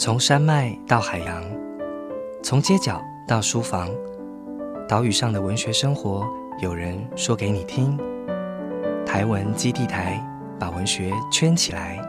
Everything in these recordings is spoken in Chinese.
从山脉到海洋，从街角到书房，岛屿上的文学生活，有人说给你听。台文基地台把文学圈起来。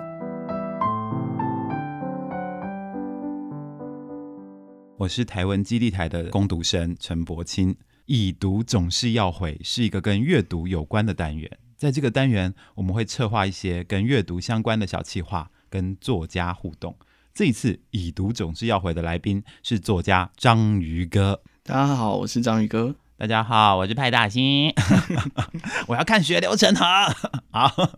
我是台文基地台的攻读生陈柏清。已读总是要回，是一个跟阅读有关的单元。在这个单元，我们会策划一些跟阅读相关的小企划，跟作家互动。这一次已读总是要回的来宾是作家章鱼哥。大家好，我是章鱼哥。大家好，我是派大星。我要看血流成河。好，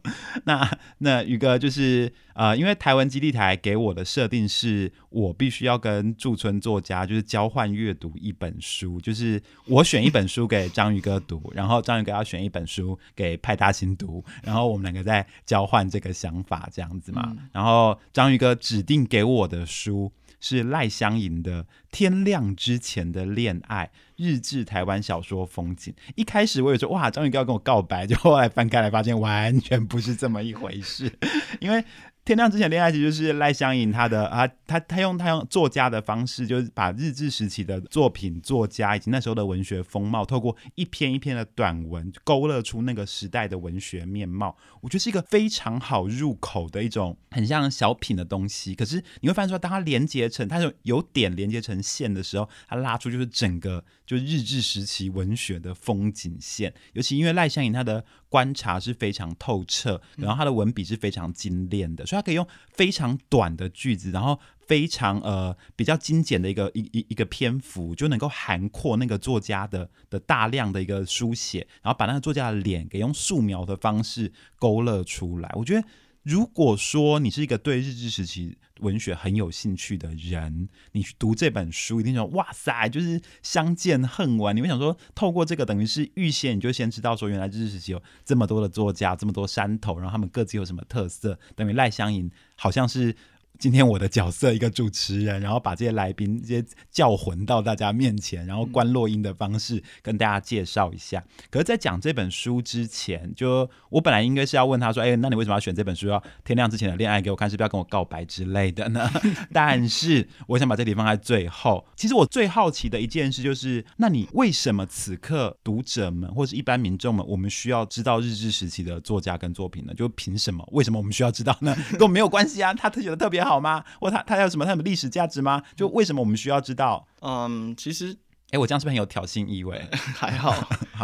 那那宇哥就是呃，因为台湾基地台给我的设定是我必须要跟驻村作家就是交换阅读一本书，就是我选一本书给章鱼哥读，然后章鱼哥要选一本书给派大星读，然后我们两个在交换这个想法这样子嘛。然后章鱼哥指定给我的书。是赖香吟的《天亮之前的恋爱》，日志台湾小说风景。一开始我以为说哇，章鱼哥要跟我告白，就后来翻开来发现完全不是这么一回事，因为。天亮之前恋爱其实就是赖香吟他的啊，他他用他用作家的方式，就是把日治时期的作品、作家以及那时候的文学风貌，透过一篇一篇的短文，勾勒出那个时代的文学面貌。我觉得是一个非常好入口的一种很像小品的东西。可是你会发现说，当它连接成，它有有点连接成线的时候，它拉出就是整个就日治时期文学的风景线。尤其因为赖香吟他的观察是非常透彻，然后他的文笔是非常精炼的。所以他可以用非常短的句子，然后非常呃比较精简的一个一一一个篇幅，就能够涵括那个作家的的大量的一个书写，然后把那个作家的脸给用素描的方式勾勒出来。我觉得，如果说你是一个对日治时期文学很有兴趣的人，你去读这本书，一定说哇塞，就是相见恨晚。你会想说，透过这个，等于是预先你就先知道说，原来日治时期有这么多的作家，这么多山头，然后他们各自有什么特色，等于赖香吟好像是。今天我的角色一个主持人，然后把这些来宾这些叫魂到大家面前，然后关落音的方式跟大家介绍一下。可是，在讲这本书之前，就我本来应该是要问他说：“哎，那你为什么要选这本书？要天亮之前的恋爱给我看，是不是要跟我告白之类的呢？” 但是，我想把这里放在最后。其实我最好奇的一件事就是，那你为什么此刻读者们或是一般民众们，我们需要知道日治时期的作家跟作品呢？就凭什么？为什么我们需要知道呢？跟我没有关系啊，他写的特别好。好吗？或他他有什么他有历史价值吗？就为什么我们需要知道？嗯，其实，哎，我这样是不是很有挑衅意味？还 好，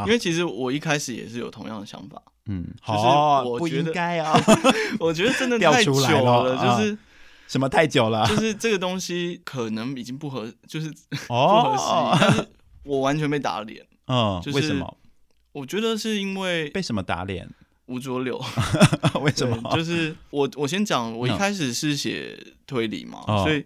因为其实我一开始也是有同样的想法。嗯，好，不应该啊，我觉得真的太久了，就是什么太久了？就是这个东西可能已经不合，就是不合适。但是我完全被打脸。嗯，为什么？我觉得是因为被什么打脸？吴浊柳，为什么？就是我，我先讲，我一开始是写推理嘛，所以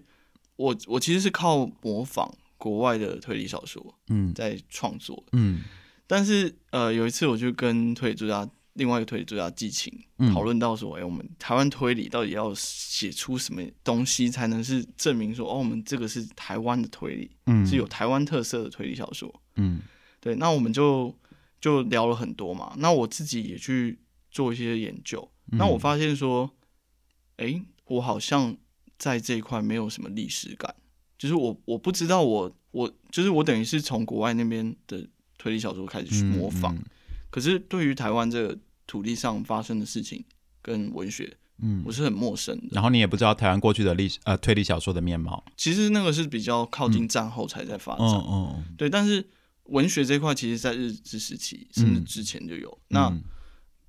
我我其实是靠模仿国外的推理小说，嗯，在创作，嗯，但是呃，有一次我就跟推理作家，另外一个推理作家季晴讨论到说，哎，我们台湾推理到底要写出什么东西才能是证明说，哦，我们这个是台湾的推理，嗯，是有台湾特色的推理小说，嗯，对，那我们就就聊了很多嘛，那我自己也去。做一些研究，那我发现说，哎，我好像在这一块没有什么历史感，就是我我不知道我我就是我等于是从国外那边的推理小说开始去模仿，可是对于台湾这个土地上发生的事情跟文学，嗯，我是很陌生的。然后你也不知道台湾过去的历史呃推理小说的面貌，其实那个是比较靠近战后才在发展，嗯对。但是文学这块，其实在日治时期甚至之前就有。那。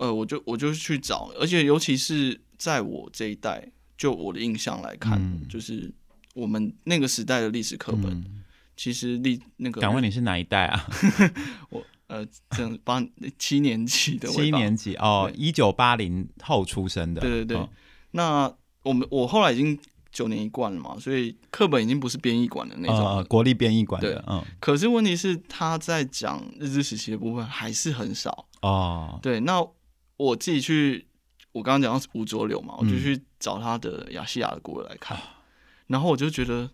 呃，我就我就去找，而且尤其是在我这一代，就我的印象来看，就是我们那个时代的历史课本，其实历那个。敢问你是哪一代啊？我呃，正八七年级的。七年级哦，一九八零后出生的。对对对。那我们我后来已经九年一贯了嘛，所以课本已经不是编译馆的那种，国立编译馆的。嗯。可是问题是，他在讲日治时期的部分还是很少哦。对，那。我自己去，我刚刚讲到吴浊流嘛，我就去找他的亚细亚的故事来看，然后我就觉得，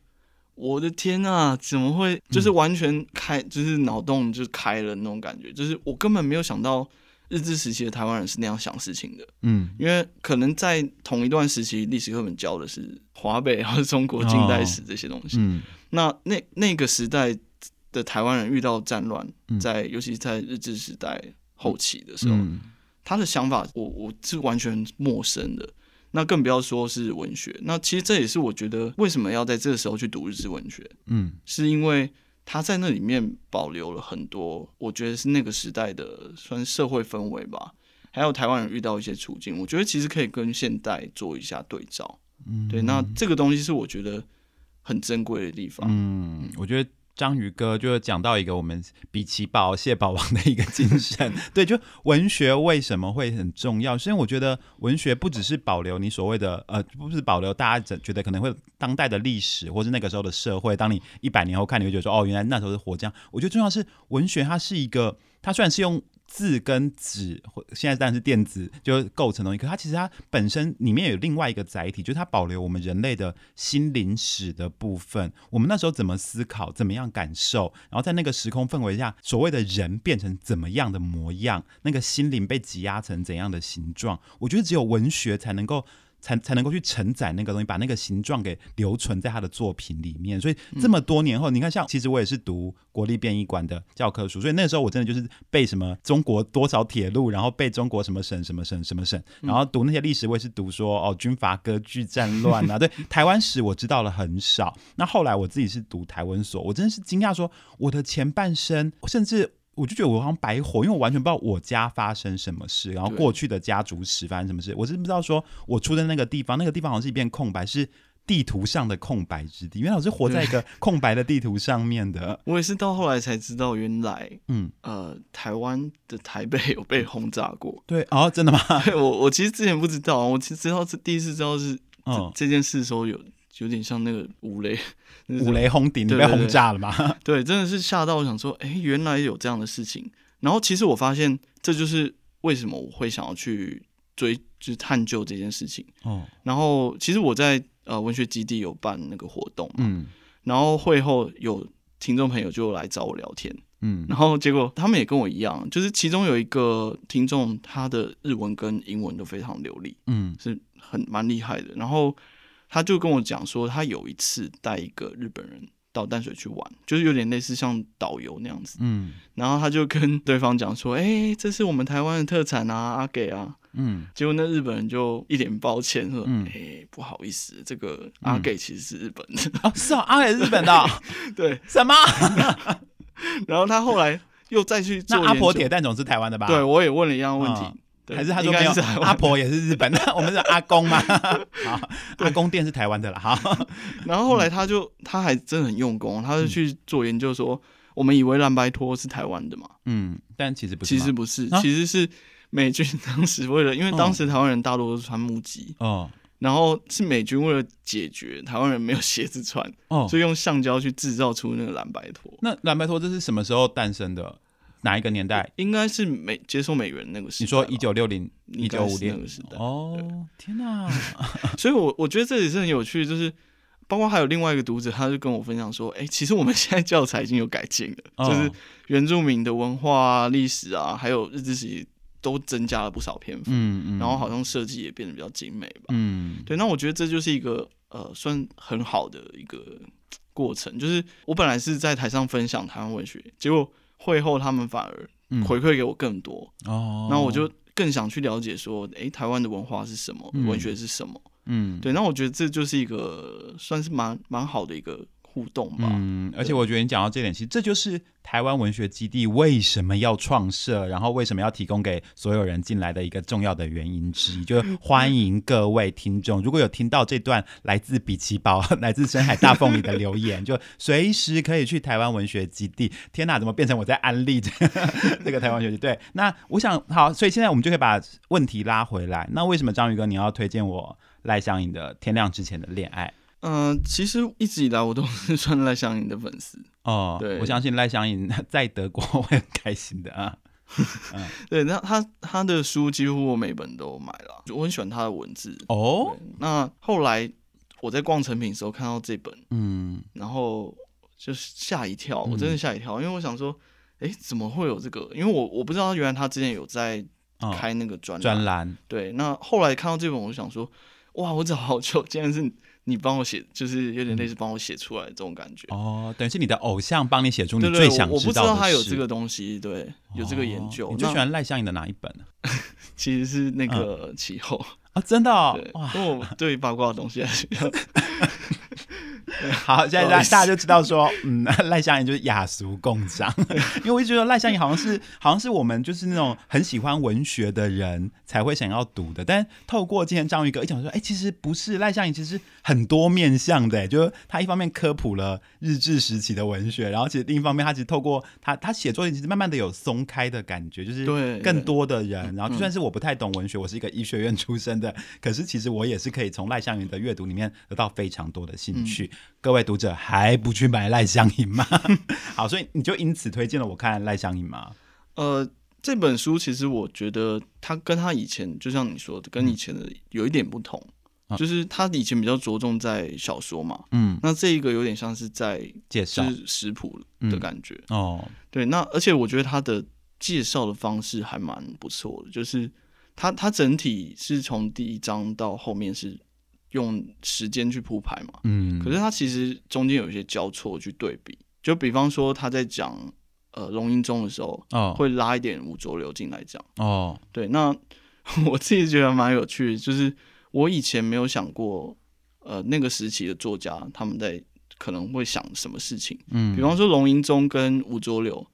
我的天呐，怎么会就是完全开，就是脑洞就开了那种感觉，就是我根本没有想到，日治时期的台湾人是那样想事情的。嗯，因为可能在同一段时期，历史课本教的是华北还是中国近代史这些东西。嗯，那那那个时代的台湾人遇到战乱，在尤其是在日治时代后期的时候，他的想法我我是完全陌生的。那更不要说是文学。那其实这也是我觉得为什么要在这个时候去读日志文学。嗯，是因为。他在那里面保留了很多，我觉得是那个时代的算社会氛围吧，还有台湾人遇到一些处境，我觉得其实可以跟现代做一下对照。嗯，对，那这个东西是我觉得很珍贵的地方。嗯，我觉得。章鱼哥就讲到一个我们比奇堡、蟹堡王的一个精神，对，就文学为什么会很重要？是因为我觉得文学不只是保留你所谓的呃，不是保留大家觉得可能会当代的历史，或是那个时候的社会。当你一百年后看，你会觉得说，哦，原来那时候是活这样。我觉得重要是文学，它是一个，它虽然是用。字跟纸，或现在当然是电子，就构成东西。可它其实它本身里面有另外一个载体，就是它保留我们人类的心灵史的部分。我们那时候怎么思考，怎么样感受，然后在那个时空氛围下，所谓的人变成怎么样的模样，那个心灵被挤压成怎样的形状。我觉得只有文学才能够。才才能够去承载那个东西，把那个形状给留存在他的作品里面。所以这么多年后，你看，像其实我也是读国立编译馆的教科书，所以那时候我真的就是背什么中国多少铁路，然后背中国什么省什么省什么省，然后读那些历史，我也是读说哦军阀割据战乱啊。对台湾史我知道了很少。那后来我自己是读台湾所，我真的是惊讶说我的前半生甚至。我就觉得我好像白活，因为我完全不知道我家发生什么事，然后过去的家族史发生什么事，我是不知道说我出生那个地方，那个地方好像是一片空白，是地图上的空白之地。原来我是活在一个空白的地图上面的。我也是到后来才知道，原来嗯呃，台湾的台北有被轰炸过。对哦，真的吗？我我其实之前不知道，我其实知道是第一次知道是这件事的时候有。有点像那个五雷，五雷轰顶，你被轰炸了吗？对，真的是吓到我想说，哎，原来有这样的事情。然后其实我发现，这就是为什么我会想要去追，就是探究这件事情。哦。然后其实我在呃文学基地有办那个活动，嗯。然后会后有听众朋友就来找我聊天，嗯。然后结果他们也跟我一样，就是其中有一个听众，他的日文跟英文都非常流利，嗯，是很蛮厉害的。然后。他就跟我讲说，他有一次带一个日本人到淡水去玩，就是有点类似像导游那样子。嗯，然后他就跟对方讲说：“哎，这是我们台湾的特产啊，阿给啊。”嗯，结果那日本人就一脸抱歉说：“哎，不好意思，这个阿给其实是日本的。”哦，是啊，阿给是日本的。对，什么？然后他后来又再去做阿婆铁蛋总是台湾的吧？对，我也问了一样问题。还是他说没有，阿婆也是日本的，我们是阿公嘛。好，阿公店是台湾的了。哈，然后后来他就他还真的很用功，他就去做研究，说我们以为蓝白托是台湾的嘛。嗯，但其实不是，其实不是，其实是美军当时为了，因为当时台湾人大多都是穿木屐哦，然后是美军为了解决台湾人没有鞋子穿哦，所以用橡胶去制造出那个蓝白托。那蓝白托这是什么时候诞生的？哪一个年代？应该是美接受美元那个时代。你说一九六零、一九五零那个时代。哦，天哪！所以，我我觉得这也是很有趣，就是包括还有另外一个读者，他就跟我分享说：“哎，其实我们现在教材已经有改进了，就是原住民的文化啊、历史啊，还有日治时期都增加了不少篇幅。嗯嗯。然后好像设计也变得比较精美吧。嗯。对，那我觉得这就是一个呃，算很好的一个过程。就是我本来是在台上分享台湾文学，结果。会后，他们反而回馈给我更多哦，那我就更想去了解说，哎，台湾的文化是什么，文学是什么？嗯，对，那我觉得这就是一个算是蛮蛮好的一个。互动吧，嗯，而且我觉得你讲到这点，其实这就是台湾文学基地为什么要创设，然后为什么要提供给所有人进来的一个重要的原因之一，就是欢迎各位听众，如果有听到这段 来自比奇堡、来自深海大凤里的留言，就随时可以去台湾文学基地。天哪，怎么变成我在安利这这个台湾文学基地？对，那我想好，所以现在我们就可以把问题拉回来。那为什么章鱼哥你要推荐我赖香盈的《天亮之前的恋爱》？嗯，其实一直以来我都 是算赖香盈的粉丝哦。对，我相信赖香盈 在德国会很开心的啊。对，那他他的书几乎我每本都买了，我很喜欢他的文字哦。那后来我在逛成品的时候看到这本，嗯，然后就是吓一跳，我真的吓一跳，因为我想说，哎，怎么会有这个？因为我我不知道原来他之前有在开那个专专栏。对，那后来看到这本，我想说，哇，我找好久，竟然是你帮我写，就是有点类似帮我写出来这种感觉。哦，等于是你的偶像帮你写出你最想知道的我不知道他有这个东西，对，有这个研究。你最喜欢赖香盈的哪一本呢？其实是那个气候啊，真的，哇，因为我对八卦的东西还是比较。好，现在大大家就知道说，嗯，赖香盈就是雅俗共赏，因为我一直觉得赖香盈好像是好像是我们就是那种很喜欢文学的人才会想要读的。但透过今天章鱼哥一讲说，哎，其实不是赖香盈，其实很多面向的，就是他一方面科普了日治时期的文学，然后其实另一方面他其实透过他他写作其实慢慢的有松开的感觉，就是对。更多的人，然后就算是我不太懂文学，我是一个医学院出身的，可是其实我也是可以从赖香盈的阅读里面得到非常多的兴趣。各位读者还不去买赖香盈吗？好，所以你就因此推荐了我看赖香盈吗？呃，这本书其实我觉得它跟他以前，就像你说的，跟以前的有一点不同，就是他以前比较着重在小说嘛，嗯，那这一个有点像是在介绍食谱的感觉哦。对，那而且我觉得他的介绍的方式还蛮不错的，就是他他整体是从第一章到后面是。用时间去铺排嘛，嗯，可是他其实中间有一些交错去对比，就比方说他在讲呃龙吟中的时候，哦，会拉一点吴浊流进来讲，哦，对，那 我自己觉得蛮有趣的，就是我以前没有想过，呃，那个时期的作家他们在可能会想什么事情，嗯，比方说龙吟宗跟吴浊流，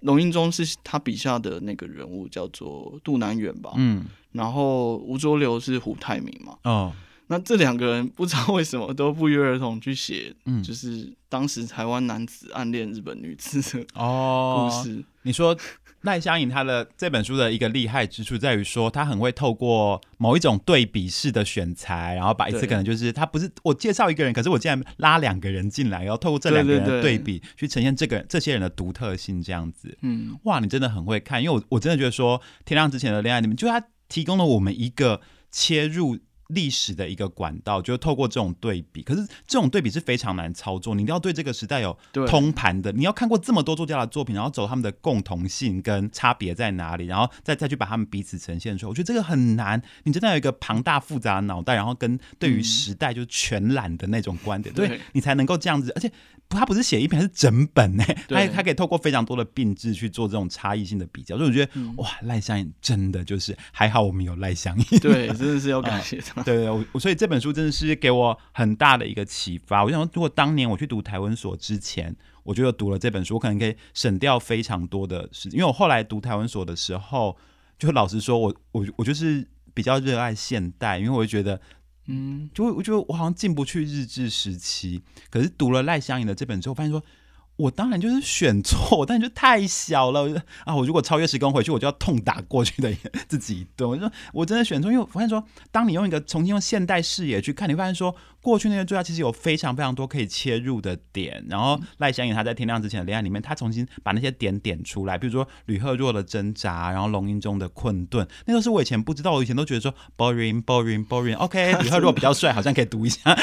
龙吟宗是他笔下的那个人物叫做杜南远吧，嗯，然后吴浊流是胡太明嘛，哦。那这两个人不知道为什么都不约而同去写，嗯，就是当时台湾男子暗恋日本女子的故事。你说赖香盈他的这本书的一个厉害之处在于说，他很会透过某一种对比式的选材，然后把一次可能就是他不是我介绍一个人，可是我竟然拉两个人进来，然后透过这两个人的对比去呈现这个这些人的独特性，这样子。嗯，哇，你真的很会看，因为我我真的觉得说《天亮之前的恋爱》里面，就他提供了我们一个切入。历史的一个管道，就透过这种对比，可是这种对比是非常难操作。你一定要对这个时代有通盘的，你要看过这么多作家的作品，然后走他们的共同性跟差别在哪里，然后再再去把他们彼此呈现出来。我觉得这个很难，你真的有一个庞大复杂的脑袋，然后跟对于时代就是全览的那种观点，对你才能够这样子。而且他不是写一篇，是整本呢，他他可以透过非常多的并置去做这种差异性的比较。所以我觉得哇，赖香盈真的就是还好，我们有赖香盈，对，真的是要感谢他。对对，我所以这本书真的是给我很大的一个启发。我想说，如果当年我去读台湾所之前，我觉得读了这本书，我可能可以省掉非常多的事。因为我后来读台湾所的时候，就老实说，我我我就是比较热爱现代，因为我就觉得，嗯，就我觉得我好像进不去日治时期。可是读了赖香盈的这本之后，发现说。我当然就是选错，但就太小了啊！我如果超越时空回去，我就要痛打过去的 自己一顿。我说我真的选错，因为我发现说，当你用一个重新用现代视野去看，你发现说。过去那些作家其实有非常非常多可以切入的点，然后赖香盈他在《天亮之前的恋爱》里面，他重新把那些点点出来，比如说吕赫若的挣扎，然后龙吟中的困顿，那都是我以前不知道，我以前都觉得说 boring boring boring。OK，吕赫若比较帅，好像可以读一下，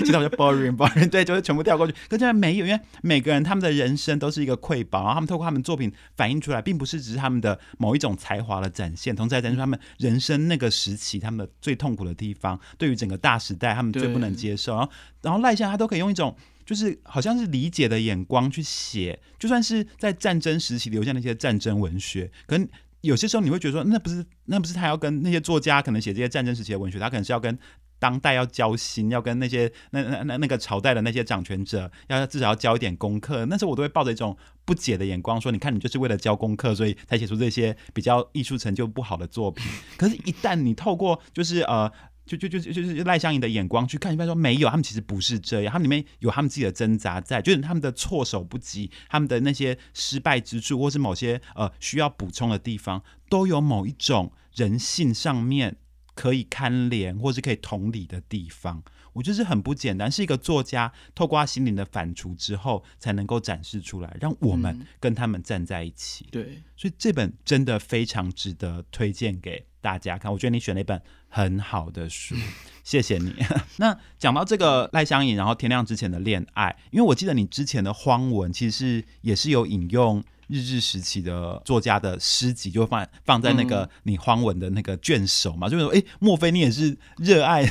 其实我就 boring boring，对，就是全部跳过去。可现在没有，因为每个人他们的人生都是一个瑰宝，然后他们透过他们作品反映出来，并不是只是他们的某一种才华的展现，同时在展现出他们人生那个时期他们的最痛苦的地方，对于整个大时代他们最不能。接受，然后然后赖香他都可以用一种就是好像是理解的眼光去写，就算是在战争时期留下那些战争文学，可能有些时候你会觉得说，那不是那不是他要跟那些作家可能写这些战争时期的文学，他可能是要跟当代要交心，要跟那些那那那那个朝代的那些掌权者要至少要交一点功课。那时候我都会抱着一种不解的眼光说，你看你就是为了交功课，所以才写出这些比较艺术成就不好的作品。可是，一旦你透过就是呃。就就就就是赖香盈的眼光去看，一般说没有，他们其实不是这样，他们里面有他们自己的挣扎在，就是他们的措手不及，他们的那些失败之处，或是某些呃需要补充的地方，都有某一种人性上面可以看怜或是可以同理的地方。我觉得是很不简单，是一个作家透过他心灵的反刍之后，才能够展示出来，让我们跟他们站在一起。对，所以这本真的非常值得推荐给大家看。我觉得你选了一本。很好的书，谢谢你。那讲到这个赖香盈，然后天亮之前的恋爱，因为我记得你之前的荒文其实是也是有引用日治时期的作家的诗集，就放放在那个你荒文的那个卷首嘛，就是说，哎，莫非你也是热爱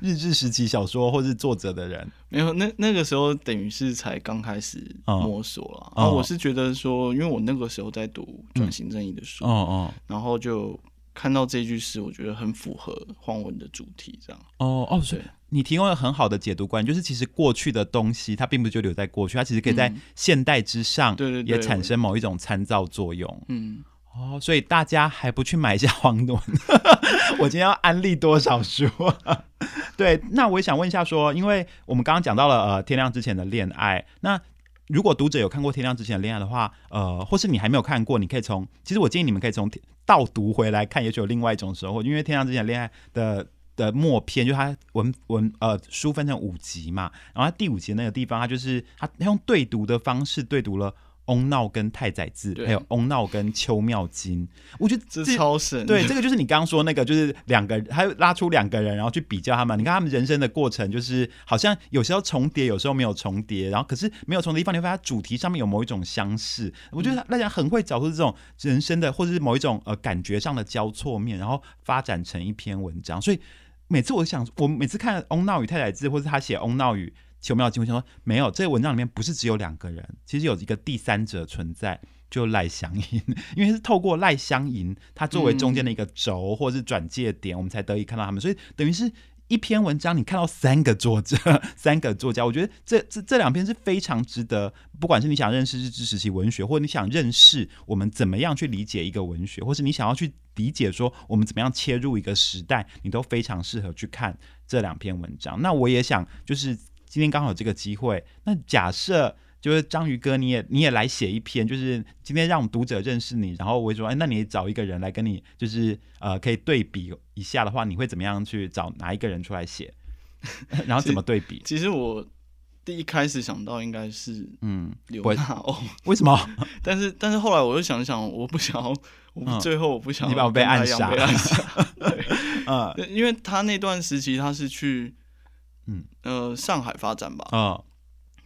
日治时期小说或是作者的人？没有，那那个时候等于是才刚开始摸索了。啊，我是觉得说，因为我那个时候在读转型正义的书，哦哦，然后就。看到这句诗，我觉得很符合黄文的主题，这样。哦哦，所以你提供了很好的解读观，就是其实过去的东西，它并不就留在过去，它其实可以在现代之上，对对，也产生某一种参照作用。嗯，哦，所以大家还不去买一下黄文？我今天要安利多少书？对，那我也想问一下，说，因为我们刚刚讲到了呃天亮之前的恋爱，那。如果读者有看过《天亮之前的恋爱》的话，呃，或是你还没有看过，你可以从，其实我建议你们可以从倒读回来看，也许有另外一种收获。因为《天亮之前的恋爱》的的末篇，就它文文呃书分成五集嘛，然后它第五集那个地方，它就是它用对读的方式对读了。翁闹跟太宰治，还有翁闹跟秋妙金，我觉得这超神。对，这个就是你刚刚说那个，就是两个，还有拉出两个人，然后去比较他们。你看他们人生的过程，就是好像有时候重叠，有时候没有重叠，然后可是没有重叠地方，你会发现主题上面有某一种相似。我觉得大家很会找出这种人生的，或者是某一种呃感觉上的交错面，然后发展成一篇文章。所以每次我想，我每次看翁闹与太宰治，或是他写翁闹与。奇妙经，我想说没有，这个文章里面不是只有两个人，其实有一个第三者存在，就赖香吟，因为是透过赖香吟，他作为中间的一个轴或者是转借点，我们才得以看到他们，所以等于是一篇文章，你看到三个作者，三个作家，我觉得这这这两篇是非常值得，不管是你想认识日治时期文学，或者你想认识我们怎么样去理解一个文学，或是你想要去理解说我们怎么样切入一个时代，你都非常适合去看这两篇文章。那我也想就是。今天刚好有这个机会，那假设就是章鱼哥，你也你也来写一篇，就是今天让我们读者认识你，然后我说，哎，那你找一个人来跟你，就是呃，可以对比一下的话，你会怎么样去找哪一个人出来写？然后怎么对比？其实我第一开始想到应该是嗯刘纳欧，为什么？但是但是后来我又想想，我不想，我最后我不想你把我被暗杀，嗯，因为他那段时期他是去。嗯呃，上海发展吧啊，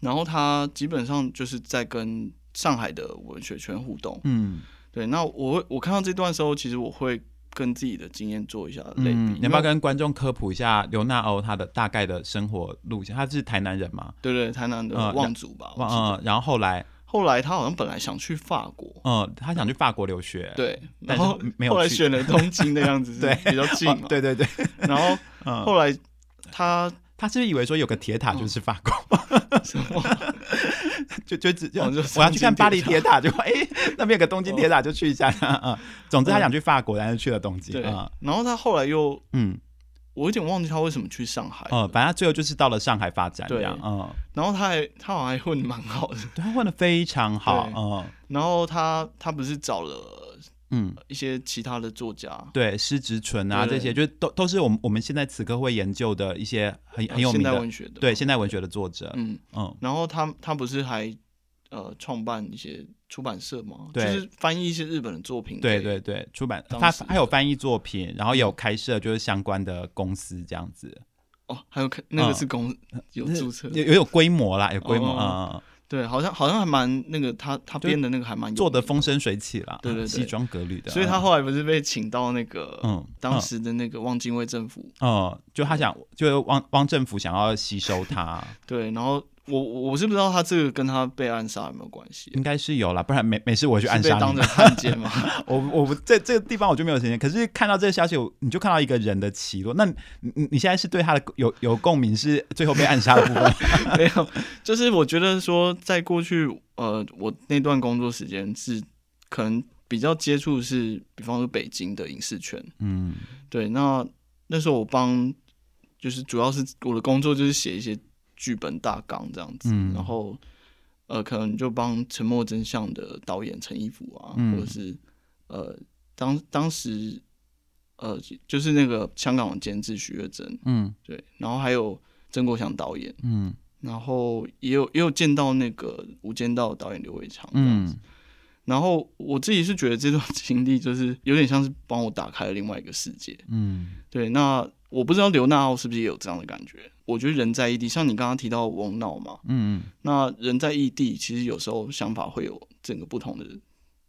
然后他基本上就是在跟上海的文学圈互动。嗯，对。那我我看到这段时候，其实我会跟自己的经验做一下类比。你要不要跟观众科普一下刘娜欧他的大概的生活路线？他是台南人吗？对对，台南的望族吧。嗯，然后后来后来他好像本来想去法国，嗯，他想去法国留学。对，然后没有后来选了东京的样子，对，比较近嘛。对对对。然后 后来他。他是不是以为说有个铁塔就是法国？就就只就我要去看巴黎铁塔，就哎那边有个东京铁塔，就去一下啊。总之他想去法国，但是去了东京啊。然后他后来又嗯，我有点忘记他为什么去上海。嗯，反正他最后就是到了上海发展这样。嗯，然后他还他好像还混的蛮好的，他混的非常好。嗯，然后他他不是找了。嗯，一些其他的作家，对施植纯啊，这些就都都是我们我们现在此刻会研究的一些很很有名的文学的，对现代文学的作者。嗯嗯，然后他他不是还呃创办一些出版社吗？对，就是翻译一些日本的作品。对对对，出版他他有翻译作品，然后有开设就是相关的公司这样子。哦，还有开那个是公有注册，有有规模啦，有规模啊。对，好像好像还蛮那个，他他编的那个还蛮做的风生水起啦，对对对，西装革履的。所以他后来不是被请到那个，嗯，当时的那个汪精卫政府，嗯，就他想，就汪汪政府想要吸收他，对，然后。我我是不知道他这个跟他被暗杀有没有关系，应该是有啦，不然没没事我去暗杀你。当着汉奸吗？我我不在这个地方我就没有时间。可是看到这个消息，我你就看到一个人的起落。那你你现在是对他的有有共鸣，是最后被暗杀的部分？没有，就是我觉得说，在过去呃，我那段工作时间是可能比较接触是，比方说北京的影视圈，嗯，对。那那时候我帮，就是主要是我的工作就是写一些。剧本大纲这样子，然后呃，可能就帮《沉默真相》的导演陈一福啊，或者是呃，当当时呃，就是那个香港的监制徐月珍，嗯，对，然后还有曾国祥导演，嗯，然后也有也有见到那个《无间道》导演刘伟强这样子，然后我自己是觉得这段经历就是有点像是帮我打开了另外一个世界，嗯，对，那我不知道刘娜奥是不是也有这样的感觉。我觉得人在异地，像你刚刚提到翁闹嘛，嗯嗯，那人在异地，其实有时候想法会有整个不同的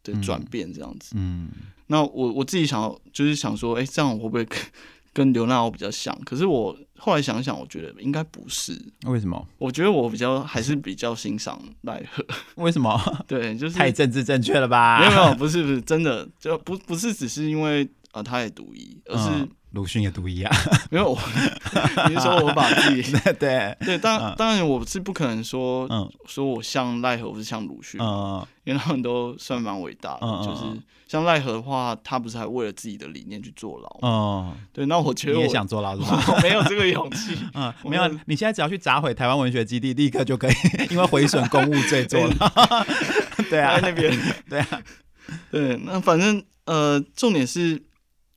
的转变这样子。嗯，那我我自己想就是想说，哎，这样会不会 跟刘娜奥比较像？可是我后来想想，我觉得应该不是。为什么？我觉得我比较还是比较欣赏奈何。为什么？对，就是太政治正确了吧？没有没有，不是不是真的，就不不是只是因为啊他也独一，而是。鲁迅也读一样，没有，你是说我把自己？对对，当当然我是不可能说，说我像奈何，不是像鲁迅，嗯因为他们都算蛮伟大的，就是像奈何的话，他不是还为了自己的理念去坐牢，哦，对，那我觉得你也想坐牢是吧？没有这个勇气，嗯，没有，你现在只要去砸毁台湾文学基地，立刻就可以，因为毁损公务罪坐牢，对啊，那边，对啊，对，那反正呃，重点是。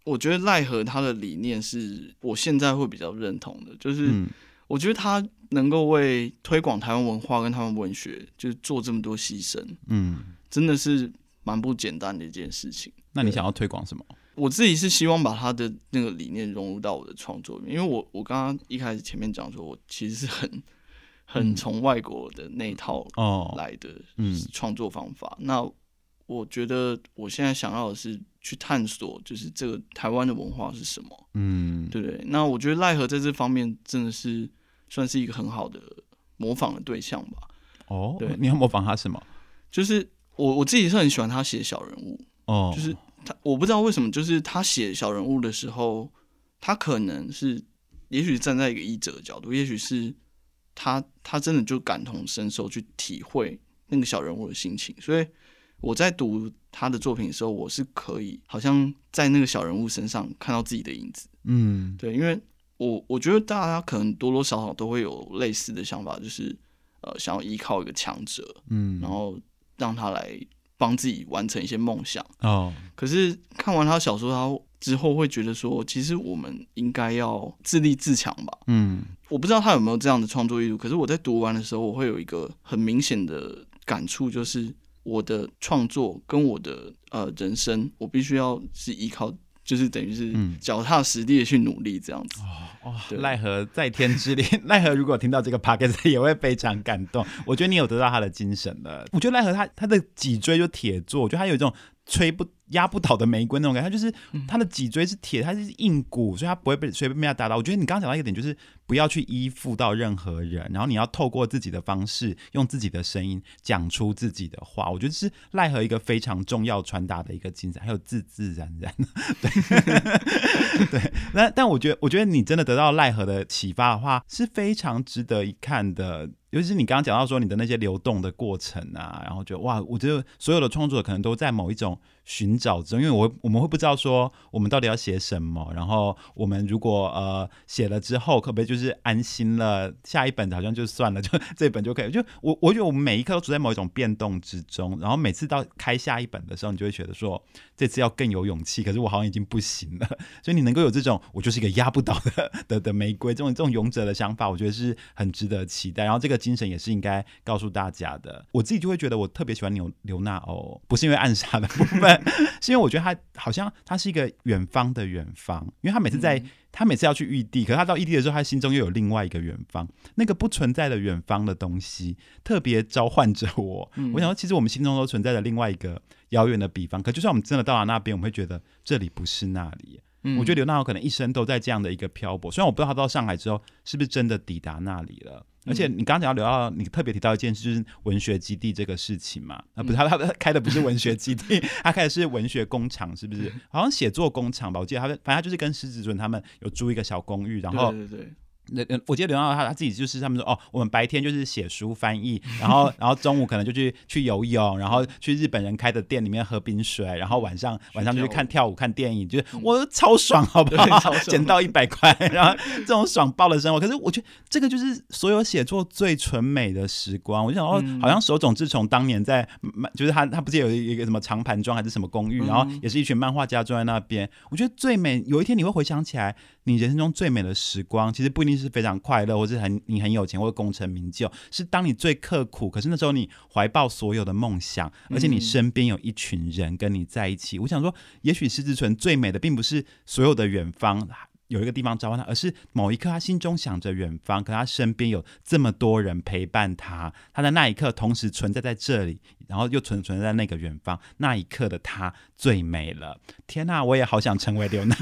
我觉得奈何他的理念是我现在会比较认同的，就是我觉得他能够为推广台湾文化跟台湾文学，就是做这么多牺牲，嗯，真的是蛮不简单的一件事情。那你想要推广什么？我自己是希望把他的那个理念融入到我的创作里面，因为我我刚刚一开始前面讲说，我其实是很很从外国的那一套来的创作方法。那我觉得我现在想要的是。去探索，就是这个台湾的文化是什么，嗯，对不对？那我觉得奈何在这方面真的是算是一个很好的模仿的对象吧。哦，对，你要模仿他什么？就是我我自己是很喜欢他写小人物，哦，就是他，我不知道为什么，就是他写小人物的时候，他可能是，也许站在一个译者的角度，也许是他他真的就感同身受去体会那个小人物的心情，所以。我在读他的作品的时候，我是可以好像在那个小人物身上看到自己的影子。嗯，对，因为我我觉得大家可能多多少少都会有类似的想法，就是呃想要依靠一个强者，嗯，然后让他来帮自己完成一些梦想。哦，可是看完他小说他之后，会觉得说，其实我们应该要自立自强吧。嗯，我不知道他有没有这样的创作意图，可是我在读完的时候，我会有一个很明显的感触，就是。我的创作跟我的呃人生，我必须要是依靠，就是等于是脚踏实地的去努力这样子。哦，奈何在天之灵，奈何如果听到这个 p o c a s t 也会非常感动。我觉得你有得到他的精神了。我觉得奈何他他的脊椎就铁做，我觉得他有一种。吹不压不倒的玫瑰那种感觉，它就是它的脊椎是铁，它是硬骨，所以它不会被随便被它打倒。我觉得你刚刚讲到一个点，就是不要去依附到任何人，然后你要透过自己的方式，用自己的声音讲出自己的话。我觉得是奈何一个非常重要传达的一个精神，还有自自然然。对 对，那但我觉得，我觉得你真的得到奈何的启发的话，是非常值得一看的。尤其是你刚刚讲到说你的那些流动的过程啊，然后觉得哇，我觉得所有的创作者可能都在某一种寻找中，因为我我们会不知道说我们到底要写什么，然后我们如果呃写了之后，可不可以就是安心了，下一本好像就算了，就这本就可以。就我我觉得我们每一刻都处在某一种变动之中，然后每次到开下一本的时候，你就会觉得说这次要更有勇气，可是我好像已经不行了。所以你能够有这种我就是一个压不倒的 的的玫瑰这种这种勇者的想法，我觉得是很值得期待。然后这个。精神也是应该告诉大家的。我自己就会觉得，我特别喜欢刘刘娜哦，不是因为暗杀的部分，是因为我觉得他好像他是一个远方的远方，因为他每次在他每次要去异地，可是他到异地的时候，他心中又有另外一个远方，那个不存在的远方的东西，特别召唤着我。我想说，其实我们心中都存在着另外一个遥远的彼方，可就算我们真的到了那边，我们会觉得这里不是那里。我觉得刘娜欧可能一生都在这样的一个漂泊，虽然我不知道他到上海之后是不是真的抵达那里了。而且你刚刚讲到刘到你特别提到一件事，就是文学基地这个事情嘛？啊，不是他他开的不是文学基地，他开的是文学工厂，是不是？好像写作工厂吧？我记得他反正就是跟石子尊他们有租一个小公寓，然后对对对。那我记得刘浩他他自己就是他们说哦，我们白天就是写书翻译，然后 然后中午可能就去去游泳，然后去日本人开的店里面喝冰水，然后晚上晚上就去看跳舞看电影，就是我超爽，好不 好？捡到一百块，然后这种爽爆的生活。可是我觉得这个就是所有写作最纯美的时光。我就想哦，好像手冢治虫当年在就是他他不是有一个什么长盘庄还是什么公寓，然后也是一群漫画家住在那边。我觉得最美，有一天你会回想起来。你人生中最美的时光，其实不一定是非常快乐，或是很你很有钱，或者功成名就，是当你最刻苦，可是那时候你怀抱所有的梦想，而且你身边有一群人跟你在一起。我想说，也许狮子纯最美的，并不是所有的远方。有一个地方召唤他，而是某一刻他心中想着远方，可他身边有这么多人陪伴他，他的那一刻同时存在在这里，然后又存存在那个远方，那一刻的他最美了。天哪，我也好想成为刘娜。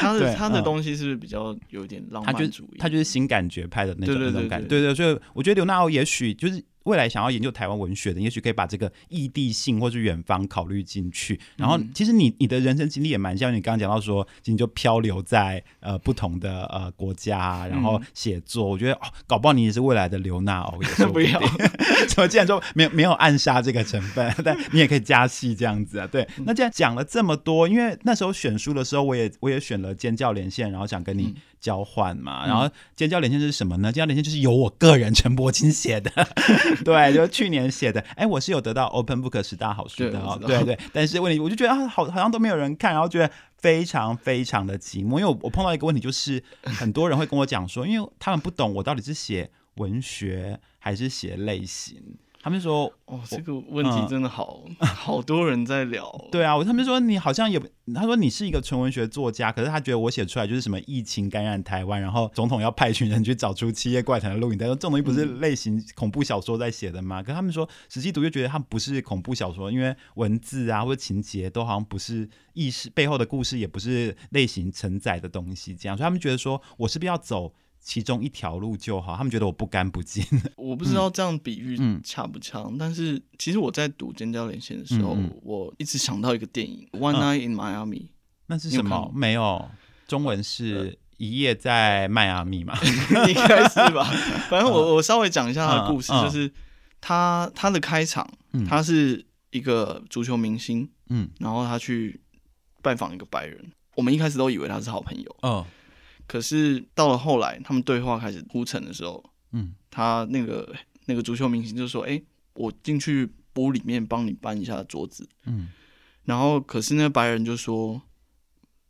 他的他的东西是不是比较有点浪漫主义？他就是新感觉派的那种那种感觉。对对，所以我觉得刘娜也许就是。未来想要研究台湾文学的，也许可以把这个异地性或是远方考虑进去。然后，其实你你的人生经历也蛮像你刚刚讲到说，你就漂流在呃不同的呃国家，然后写作。我觉得哦，搞不好你也是未来的刘娜哦，不要。怎么既然说没有没有暗杀这个成分，但你也可以加戏这样子啊？对。那既然讲了这么多，因为那时候选书的时候，我也我也选了尖叫连线，然后想跟你。交换嘛，然后尖叫连线是什么呢？尖叫连线就是由我个人陈柏青写的，对，就去年写的。哎，我是有得到 Open Book 十大好书的哦，对对。但是问题，我就觉得啊，好好像都没有人看，然后觉得非常非常的寂寞。因为我我碰到一个问题，就是很多人会跟我讲说，因为他们不懂我到底是写文学还是写类型。他们说：“哦，这个问题真的好，好多人在聊。对啊，他们说你好像也，他说你是一个纯文学作家，可是他觉得我写出来就是什么疫情感染台湾，然后总统要派一群人去找出七夜怪谈的录影带，说这种东西不是类型恐怖小说在写的吗？可他们说实际读就觉得他们不是恐怖小说，因为文字啊或者情节都好像不是意识背后的故事，也不是类型承载的东西，这样，所以他们觉得说我是不是要走？”其中一条路就好，他们觉得我不干不净。我不知道这样比喻恰不恰，但是其实我在读《尖叫连线》的时候，我一直想到一个电影《One Night in Miami》，那是什么？没有，中文是一夜在迈阿密嘛？应该是吧。反正我我稍微讲一下他的故事，就是他他的开场，他是一个足球明星，嗯，然后他去拜访一个白人，我们一开始都以为他是好朋友，嗯。可是到了后来，他们对话开始铺陈的时候，嗯，他那个那个足球明星就说：“哎，我进去屋里面帮你搬一下桌子。”嗯，然后可是那个白人就说：“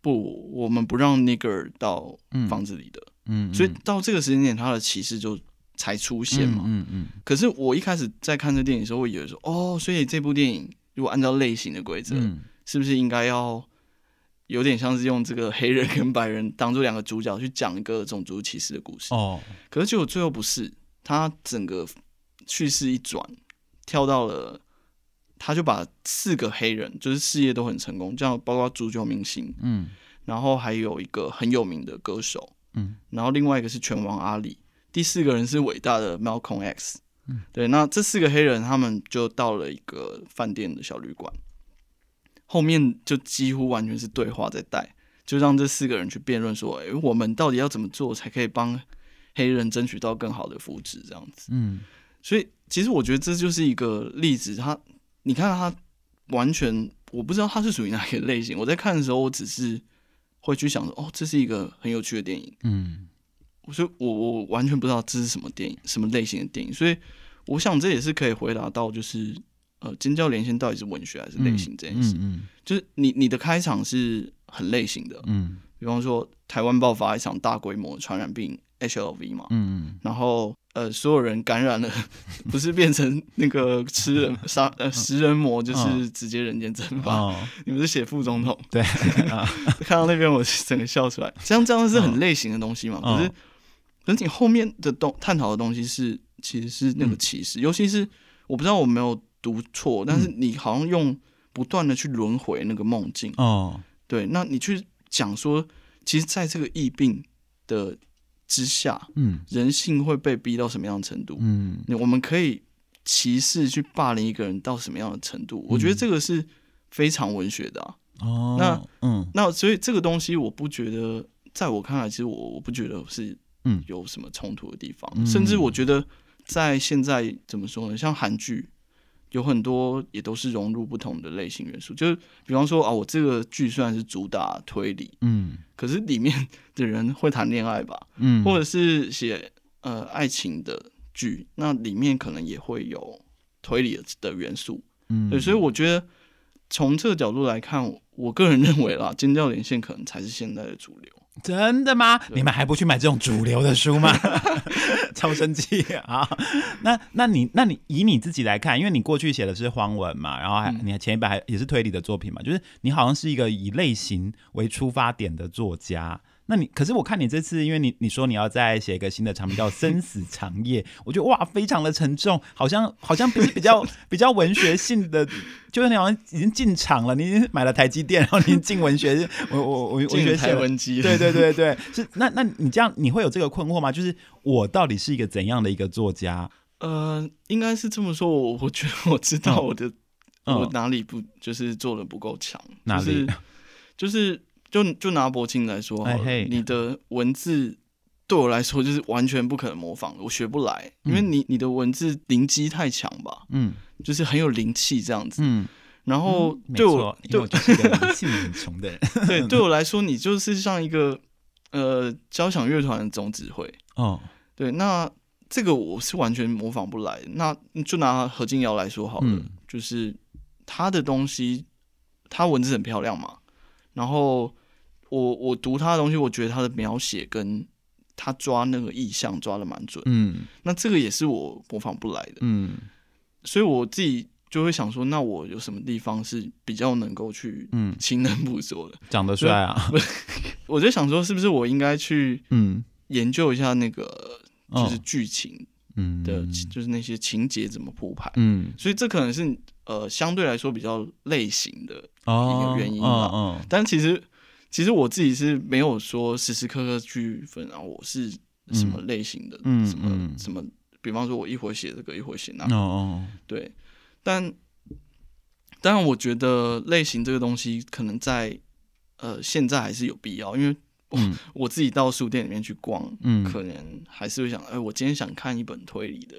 不，我们不让那个到房子里的。”嗯，所以到这个时间点，他的歧视就才出现嘛。嗯嗯。可是我一开始在看这电影的时候，我以为说：“哦，所以这部电影如果按照类型的规则，是不是应该要？”有点像是用这个黑人跟白人当做两个主角去讲一个种族歧视的故事。哦，可是结果最后不是，他整个叙事一转，跳到了，他就把四个黑人就是事业都很成功，这样包括足球明星，嗯，然后还有一个很有名的歌手，嗯，然后另外一个是拳王阿里，第四个人是伟大的 Malcolm X，嗯，对，那这四个黑人他们就到了一个饭店的小旅馆。后面就几乎完全是对话在带，就让这四个人去辩论说：“哎，我们到底要怎么做才可以帮黑人争取到更好的福祉？”这样子，嗯，所以其实我觉得这就是一个例子。他，你看他完全，我不知道他是属于哪个类型。我在看的时候，我只是会去想说：“哦，这是一个很有趣的电影。”嗯，所以我我完全不知道这是什么电影，什么类型的电影。所以我想这也是可以回答到，就是。呃，尖叫连线到底是文学还是类型这件事？嗯嗯，就是你你的开场是很类型的，嗯，比方说台湾爆发一场大规模传染病 HLV 嘛，嗯嗯，然后呃所有人感染了，不是变成那个吃人杀呃食人魔，就是直接人间蒸发。你们是写副总统，对，看到那边我整个笑出来，这样这样是很类型的东西嘛？可是，可是你后面的东探讨的东西是其实是那个歧视，尤其是我不知道我没有。读错，但是你好像用不断的去轮回那个梦境哦，对，那你去讲说，其实在这个疫病的之下，嗯，人性会被逼到什么样的程度？嗯，我们可以歧视去霸凌一个人到什么样的程度？我觉得这个是非常文学的哦。那嗯，那所以这个东西，我不觉得，在我看来，其实我我不觉得是嗯有什么冲突的地方，甚至我觉得在现在怎么说呢？像韩剧。有很多也都是融入不同的类型元素，就是比方说啊，我这个剧虽然是主打推理，嗯，可是里面的人会谈恋爱吧，嗯，或者是写呃爱情的剧，那里面可能也会有推理的元素，嗯，对，所以我觉得从这个角度来看，我个人认为啦，尖叫连线可能才是现在的主流。真的吗？你们还不去买这种主流的书吗？超生气啊！那那你那你以你自己来看，因为你过去写的是荒文嘛，然后还你前一本还也是推理的作品嘛，就是你好像是一个以类型为出发点的作家。那你可是我看你这次，因为你你说你要再写一个新的长篇叫 《生死长夜》，我觉得哇，非常的沉重，好像好像不是比较 比较文学性的，就是你好像已经进场了，你已经买了台积电，然后你进文学，我我我文学台文机，对对对对，是那那你这样你会有这个困惑吗？就是我到底是一个怎样的一个作家？呃，应该是这么说，我我觉得我知道我的我哪里不就是做的不够强，哪里就是。就就就拿博青来说，你的文字对我来说就是完全不可能模仿，我学不来，因为你你的文字灵机太强吧，嗯，就是很有灵气这样子，嗯，然后对我对我就是个灵气很穷的人，对，对我来说你就是像一个呃交响乐团的总指挥，哦，对，那这个我是完全模仿不来，那就拿何静瑶来说好了，就是他的东西，他文字很漂亮嘛，然后。我我读他的东西，我觉得他的描写跟他抓那个意象抓的蛮准，嗯，那这个也是我模仿不来的，嗯，所以我自己就会想说，那我有什么地方是比较能够去，嗯，勤能补拙的？长得？帅啊，我就想说，是不是我应该去，嗯，研究一下那个就是剧情，嗯。的，就是那些情节怎么铺排，嗯，所以这可能是呃相对来说比较类型的一个原因吧，嗯，但其实。其实我自己是没有说时时刻刻去分啊，我是什么类型的，什么什么，比方说我一会儿写这个，一会儿写那，哦，对，但当然我觉得类型这个东西可能在呃现在还是有必要，因为 我自己到书店里面去逛，嗯，可能还是会想，哎，我今天想看一本推理的。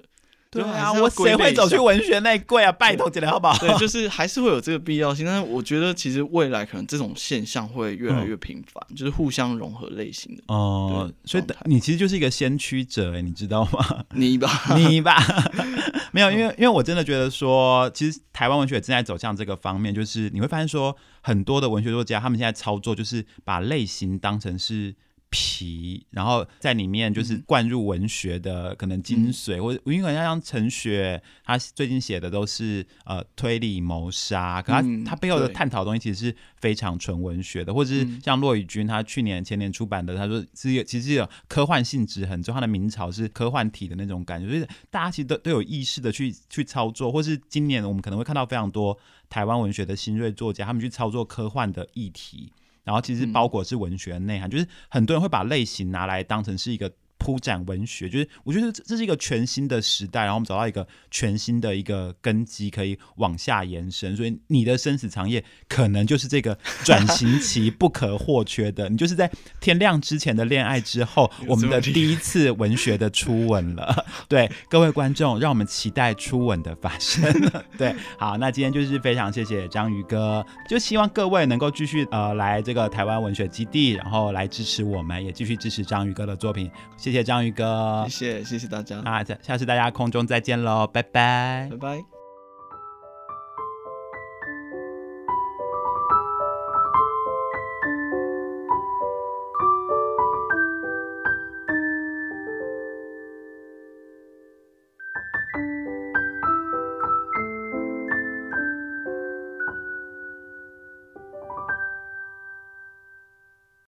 对啊，我谁会走去文学那柜啊？拜托起来好不好？对，就是还是会有这个必要性。但是我觉得，其实未来可能这种现象会越来越频繁，就是互相融合类型的哦。所以你其实就是一个先驱者，你知道吗？你吧，你吧，没有，因为因为我真的觉得说，其实台湾文学正在走向这个方面，就是你会发现说，很多的文学作家他们现在操作就是把类型当成是。皮，然后在里面就是灌入文学的可能精髓，或者因为像陈雪，他最近写的都是呃推理谋杀，可他他背后的探讨东西其实是非常纯文学的，或者是像骆以军他去年前年出版的，他说是有其实有科幻性质很重，他的明朝是科幻体的那种感觉，所以大家其实都都有意识的去去操作，或是今年我们可能会看到非常多台湾文学的新锐作家，他们去操作科幻的议题。然后其实包裹是文学的内涵，就是很多人会把类型拿来当成是一个。铺展文学，就是我觉得这这是一个全新的时代，然后我们找到一个全新的一个根基，可以往下延伸。所以你的生死长夜可能就是这个转型期不可或缺的。你就是在天亮之前的恋爱之后，我们的第一次文学的初吻了。对各位观众，让我们期待初吻的发生。对，好，那今天就是非常谢谢章鱼哥，就希望各位能够继续呃来这个台湾文学基地，然后来支持我们，也继续支持章鱼哥的作品。谢谢章鱼哥，谢谢谢谢大家，那下下次大家空中再见喽，拜拜，拜拜。